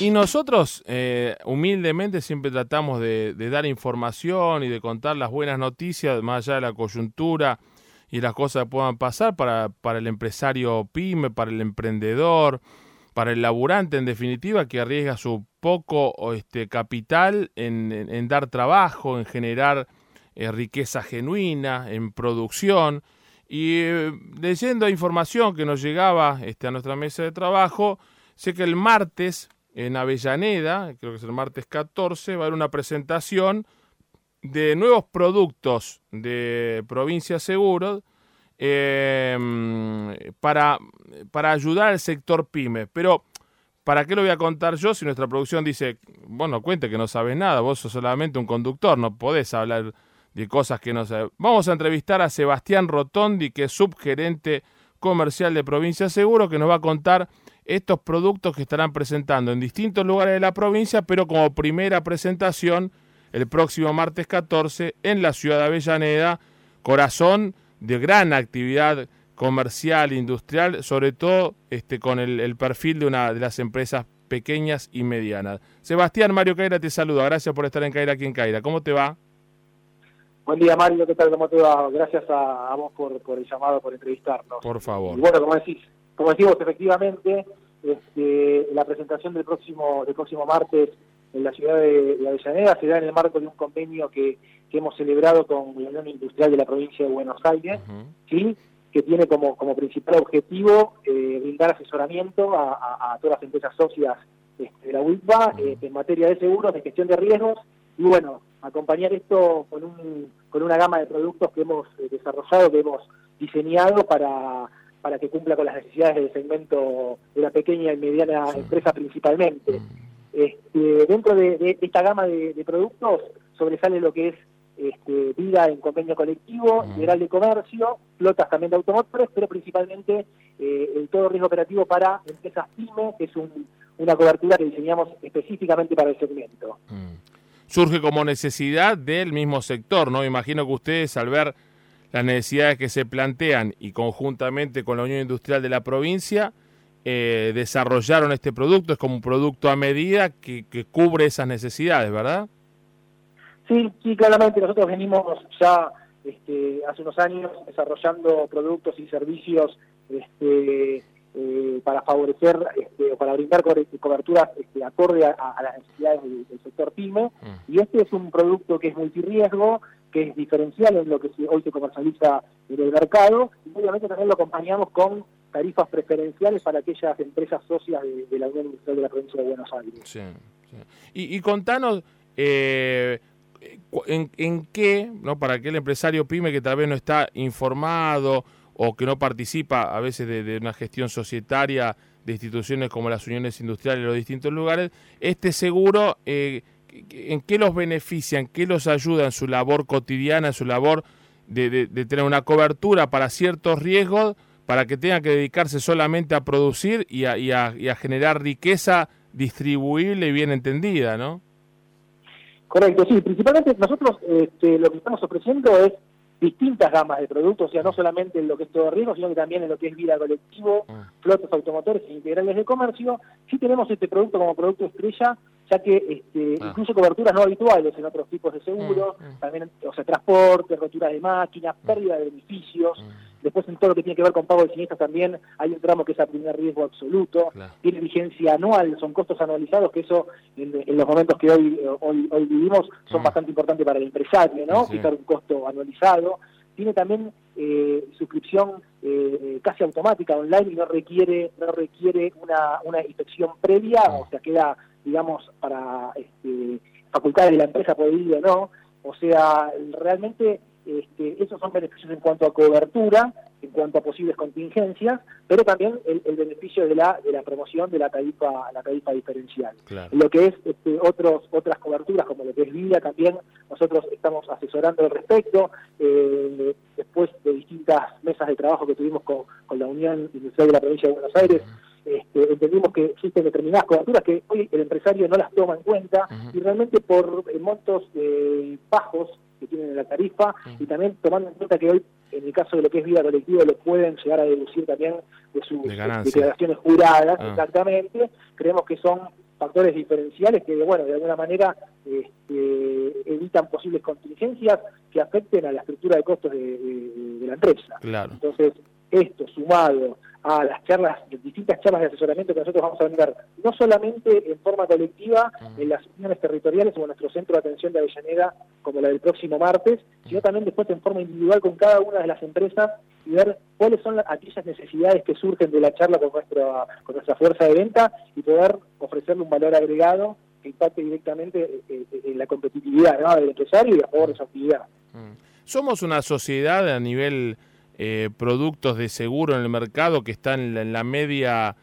Y nosotros, eh, humildemente, siempre tratamos de, dar información y de contar las buenas noticias, más allá de la coyuntura y las cosas que puedan pasar para, para el empresario pyme, para el emprendedor, para el laburante, en definitiva, que arriesga su poco este, capital en, dar trabajo, en generar eh, riqueza genuina, en producción. Y eh, leyendo información que nos llegaba este, a nuestra mesa de trabajo, sé que el martes en Avellaneda, creo que es el martes 14, va a haber una presentación de nuevos productos de Provincia Seguros em, para, para ayudar al sector pyme. Pero, ¿para qué lo voy a contar yo si nuestra producción dice, bueno, cuente que no sabes nada, vos sos solamente un conductor, no podés hablar de cosas que no sabes? Vamos a entrevistar a Sebastián Rotondi, que es subgerente comercial de Provincia Seguro, que nos va a contar estos productos que estarán presentando en distintos lugares de la provincia, pero como primera presentación el próximo martes 14 en la ciudad de Avellaneda, corazón de gran actividad comercial, industrial, sobre todo este, con el, perfil de una de las empresas pequeñas y medianas. Sebastián Mario Caira te saluda, gracias por estar en Caira aquí en Caira. ¿Cómo te va? Buen día Mario, ¿qué tal? ¿Cómo te va? Gracias a, vos por, por, el llamado, por entrevistarnos. Por favor. Y bueno, como decís, como decimos, efectivamente, este, la presentación del próximo, del próximo martes en la ciudad de, Avellaneda será en el marco de un convenio que, hemos celebrado con la Unión Industrial de la provincia de Buenos Aires, ¿sí? que tiene como, como principal objetivo eh, brindar asesoramiento a, todas las empresas socias este, de la UIPA eh, en materia de seguros, de gestión de riesgos, y bueno, acompañar esto con, un, con una gama de productos que hemos eh, desarrollado, que hemos diseñado para para que cumpla con las necesidades del segmento de la pequeña y mediana empresa principalmente. Mm. Este, dentro de, esta gama de, productos sobresale lo que es este, vida en convenio colectivo, mm. general de comercio, flotas también de automóviles, pero principalmente eh, el todo riesgo operativo para empresas pyme, que es una cobertura que diseñamos específicamente para el segmento. Mm. Surge como necesidad del mismo sector, ¿no? Imagino que ustedes al ver las necesidades que se plantean y conjuntamente con la Unión Industrial de la provincia eh, desarrollaron este producto. Es como un producto a medida que, cubre esas necesidades, ¿verdad? Sí, sí, claramente nosotros venimos ya este, hace unos años desarrollando productos y servicios este, eh, para favorecer este, o para brindar coberturas este, acorde a, las necesidades del, sector PYME. Mm. Y este es un producto que es multirriesgo, que es diferencial en lo que hoy se comercializa en el mercado, y obviamente también lo acompañamos con tarifas preferenciales para aquellas empresas socias de, la Unión Industrial de la Provincia de Buenos Aires. Sí, Y, contanos, eh, en, en, qué, ¿no? para aquel empresario pyme que tal vez no está informado o que no participa a veces de, una gestión societaria de instituciones como las uniones industriales los distintos lugares, este seguro... Eh, ¿en qué los beneficia, en qué los ayuda en su labor cotidiana, en su labor de, tener una cobertura para ciertos riesgos, para que tengan que dedicarse solamente a producir y a, generar riqueza distribuible y bien entendida, ¿no? Correcto, sí. Principalmente nosotros este, lo que estamos ofreciendo es distintas gamas de productos, o sea, no solamente en lo que es todo riesgo, sino que también en lo que es vida colectivo, ah. flotas automotores e integrales de comercio. Sí tenemos este producto como producto estrella ya que este, ah. incluso coberturas no habituales en otros tipos de seguros, mm, mm. también, o sea, transporte, rotura de máquinas, mm. pérdida de edificios, después en todo lo que tiene que ver con pago de siniestros también hay un tramo que es a primer riesgo absoluto, tiene vigencia anual, son costos anualizados, que eso en, los momentos que hoy, hoy, hoy vivimos son bastante importantes para el empresario, ¿no? Fijar un costo anualizado, tiene también eh, suscripción eh, casi automática online y no requiere no requiere una, una inspección previa, o sea, queda digamos, para este, facultades de la empresa poder ir o no. O sea, realmente este, esos son beneficios en cuanto a cobertura, en cuanto a posibles contingencias, pero también el, beneficio de la de la promoción de la tarifa la tarifa diferencial. Lo que es este, otros otras coberturas como lo que es vida también nosotros estamos asesorando al respecto. Eh, después de distintas mesas de trabajo que tuvimos con, con la Unión Industrial de la Provincia de Buenos Aires, este, entendimos que existen determinadas coberturas que hoy el empresario no las toma en cuenta y realmente por eh, montos eh, bajos que tienen en la tarifa y también tomando en cuenta que hoy en el caso de lo que es vida colectiva lo pueden llegar a deducir también de sus declaraciones juradas, ah. exactamente, creemos que son factores diferenciales que, bueno, de alguna manera este, evitan posibles contingencias que afecten a la estructura de costos de, la empresa. Claro. Entonces, esto sumado a las charlas, distintas charlas de asesoramiento que nosotros vamos a brindar, no solamente en forma colectiva en las uniones territoriales o en nuestro centro de atención de Avellaneda, como la del próximo martes, sino también después en forma individual con cada una de las empresas y ver cuáles son aquellas necesidades que surgen de la charla con nuestra, con nuestra fuerza de venta y poder ofrecerle un valor agregado que impacte directamente en la competitividad del empresario y a favor de su actividad. Somos una sociedad a nivel eh, productos de seguro en el mercado que están en la, media,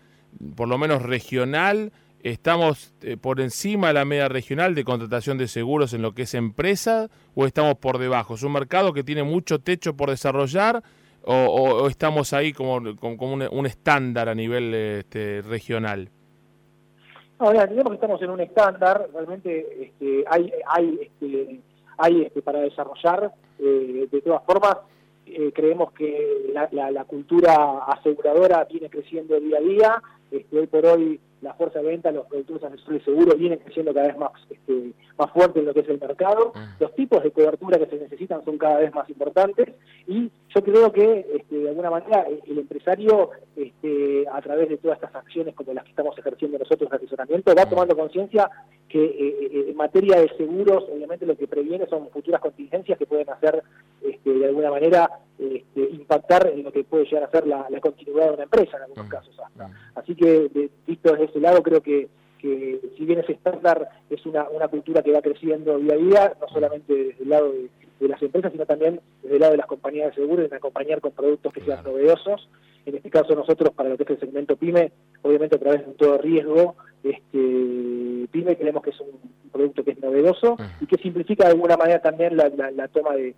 por lo menos regional. ¿Estamos eh, por encima de la media regional de contratación de seguros en lo que es empresa o estamos por debajo? ¿Es un mercado que tiene mucho techo por desarrollar o, estamos ahí como, como, un, estándar a nivel este, regional? Ahora, digamos que estamos en un estándar, realmente este, hay, hay, este, hay este, para desarrollar, eh, de todas formas, eh, creemos que la, la, cultura aseguradora viene creciendo día a día. Este, hoy por hoy la fuerza de venta, los productores asesores seguros vienen creciendo cada vez más, este, más fuerte en lo que es el mercado. Mm. Los tipos de cobertura que se necesitan son cada vez más importantes y yo creo que este, de alguna manera el empresario, este, a través de todas estas acciones como las que estamos ejerciendo nosotros en asesoramiento, va mm. tomando conciencia que eh, eh, en materia de seguros, obviamente lo que previene son futuras contingencias que pueden hacer este, de alguna manera este, impactar en lo que puede llegar a ser la, continuidad de una empresa en algunos mm. casos hasta. Así que, visto desde ese lado, creo que, que si bien ese estándar es una, una cultura que va creciendo día a día, no solamente desde el lado de, las empresas, sino también desde el lado de las compañías de seguro, en acompañar con productos que sean novedosos. En este caso nosotros, para lo que es el segmento PYME, obviamente a través de un todo riesgo, este, PYME creemos que es un producto que es novedoso y que simplifica de alguna manera también la, la, toma de,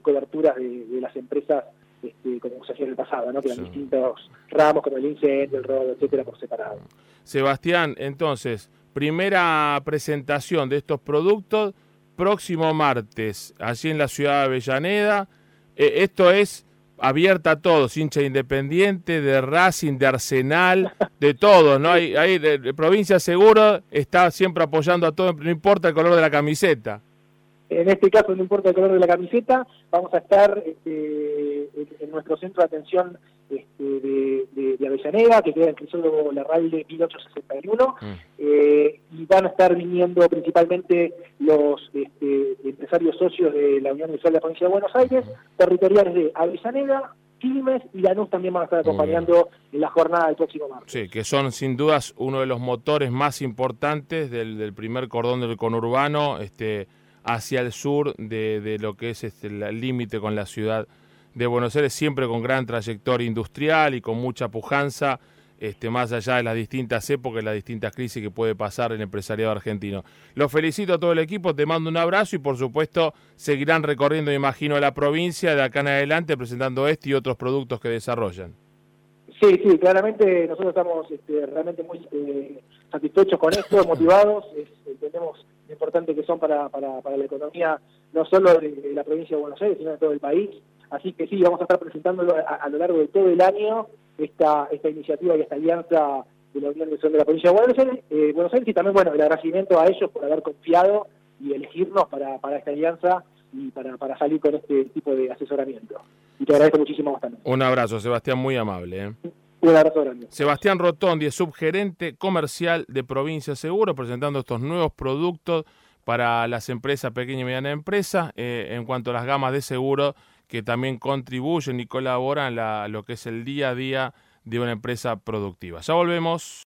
coberturas de, las empresas este, como se hacía en el pasado, ¿no? que eran distintos ramos como el incendio, el robo, etcétera, por separado. Sebastián, entonces, primera presentación de estos productos próximo martes, allí en la ciudad de Avellaneda. Eh, esto es abierta a todos, hincha independiente, de Racing, de Arsenal, de todo, ¿no? Hay, hay de, Provincia Seguro está siempre apoyando a todo, no importa el color de la camiseta. En este caso no importa el color de la camiseta, vamos a estar este, en nuestro centro de atención este, de, de, Avellaneda, que queda en Crisólogo Larralde 1861, mm. eh, y van a estar viniendo principalmente los este, empresarios socios de la Unión Industrial de la Provincia de Buenos Aires, territoriales de Avellaneda, Quilmes y Lanús también van a estar acompañando en la jornada del próximo martes. Sí, que son sin dudas uno de los motores más importantes del, del primer cordón del conurbano, este hacia el sur de, lo que es este, el límite con la ciudad de Buenos Aires, siempre con gran trayectoria industrial y con mucha pujanza, este, más allá de las distintas épocas, las distintas crisis que puede pasar el empresariado argentino. Los felicito a todo el equipo, te mando un abrazo y por supuesto seguirán recorriendo, imagino, la provincia de acá en adelante presentando este y otros productos que desarrollan. Sí, sí, claramente nosotros estamos este, realmente muy eh, satisfechos con esto, motivados, entendemos lo importante que son para, para, para la economía no solo de, la provincia de Buenos Aires, sino de todo el país. Así que sí, vamos a estar presentándolo a, lo largo de todo el año esta, esta iniciativa y esta alianza de la Unión de la Provincia de Buenos Aires, eh, Buenos Aires y también, bueno, el agradecimiento a ellos por haber confiado y elegirnos para, para esta alianza y para, para salir con este tipo de asesoramiento y te agradezco muchísimo bastante. Un abrazo, Sebastián, muy amable. ¿eh? Sebastián Rotondi es subgerente comercial de Provincia Seguro, presentando estos nuevos productos para las empresas, pequeñas y medianas empresas, eh, en cuanto a las gamas de seguro que también contribuyen y colaboran a lo que es el día a día de una empresa productiva. Ya volvemos.